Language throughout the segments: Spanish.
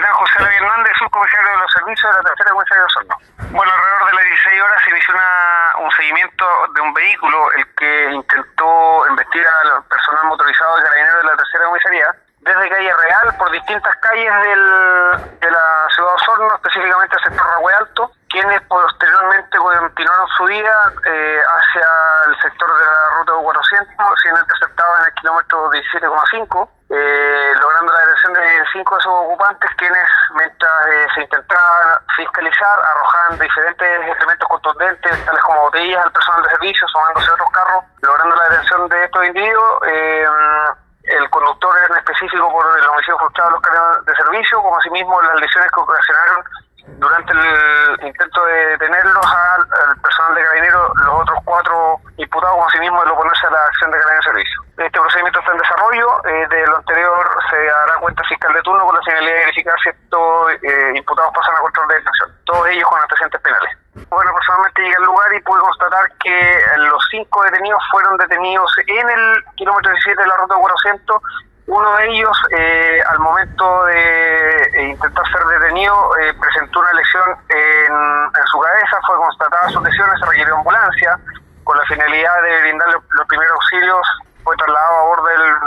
Capitán José Luis Hernández, subcomisario de los servicios de la tercera comisaría de Osorno. Bueno, alrededor de las 16 horas se inició un seguimiento de un vehículo, el que intentó investir al personal motorizado de carabineros de la tercera comisaría, desde calle Real por distintas calles del, de la ciudad de Osorno, específicamente el sector Ragüe Alto, quienes posteriormente continuaron su vida eh, hacia el sector de la ruta 400, siendo interceptados en el kilómetro 17,5, eh, logrando cinco de esos ocupantes, quienes, mientras eh, se intentaba fiscalizar, arrojaban diferentes elementos contundentes, tales como botellas al personal de servicio, sumándose a otros carros, logrando la detención de estos individuos. Eh, el conductor en específico por el homicidio frustrado de los carros de servicio, como asimismo las lesiones que ocasionaron durante el intento de detenerlos al, al personal de carabineros, los otros cuatro imputados, como asimismo el oponerse a la acción de servicio. Este procedimiento está en desarrollo, eh, de lo anterior se dará cuenta fiscal de turno con la finalidad de verificar si estos eh, imputados pasan a control de detención, todos ellos con antecedentes penales. Bueno, personalmente llegué al lugar y pude constatar que los cinco detenidos fueron detenidos en el kilómetro 17 de la ruta 400 uno de ellos, eh, al momento de eh, intentar ser detenido, presentó una lesión en, en, su cabeza, fue constatada su lesión, se requirió ambulancia, con la finalidad de brindarle los primeros auxilios, fue trasladado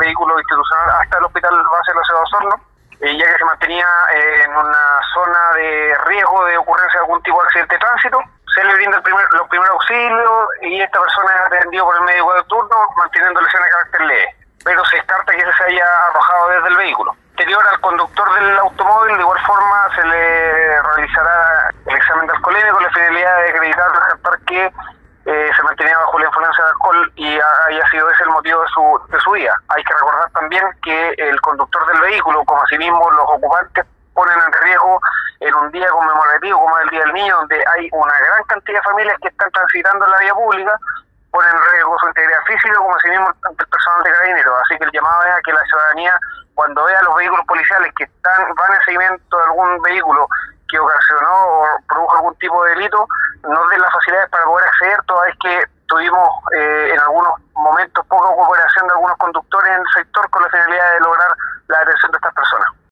a bordo del vehículo institucional hasta el hospital base de la ciudad de Osorno, ya que se mantenía en una zona de riesgo de ocurrencia de algún tipo de accidente de tránsito. Se le brinda el primer, los primeros auxilios y esta persona es atendido por el médico de turno, manteniendo lesiones de carácter leve pero se descarta que se haya arrojado desde el vehículo. Anterior al conductor del automóvil, de igual forma se le realizará el examen de alcoholemia con la finalidad de acreditar, descartar que eh, se mantenía bajo la influencia de alcohol y haya sido ese el motivo de Hay que recordar también que el conductor del vehículo, como asimismo los ocupantes, ponen en riesgo en un día conmemorativo como el Día del Niño, donde hay una gran cantidad de familias que están transitando en la vía pública, ponen en riesgo su integridad física como si mismo el personal de carabineros. Así que el llamado es a que la ciudadanía, cuando vea los vehículos policiales que están van en seguimiento de algún vehículo que ocasionó o produjo algún tipo de delito, nos den las facilidades para poder acceder, toda vez que tuvimos eh, en algunos algunos conductores en el sector con la finalidad de lograr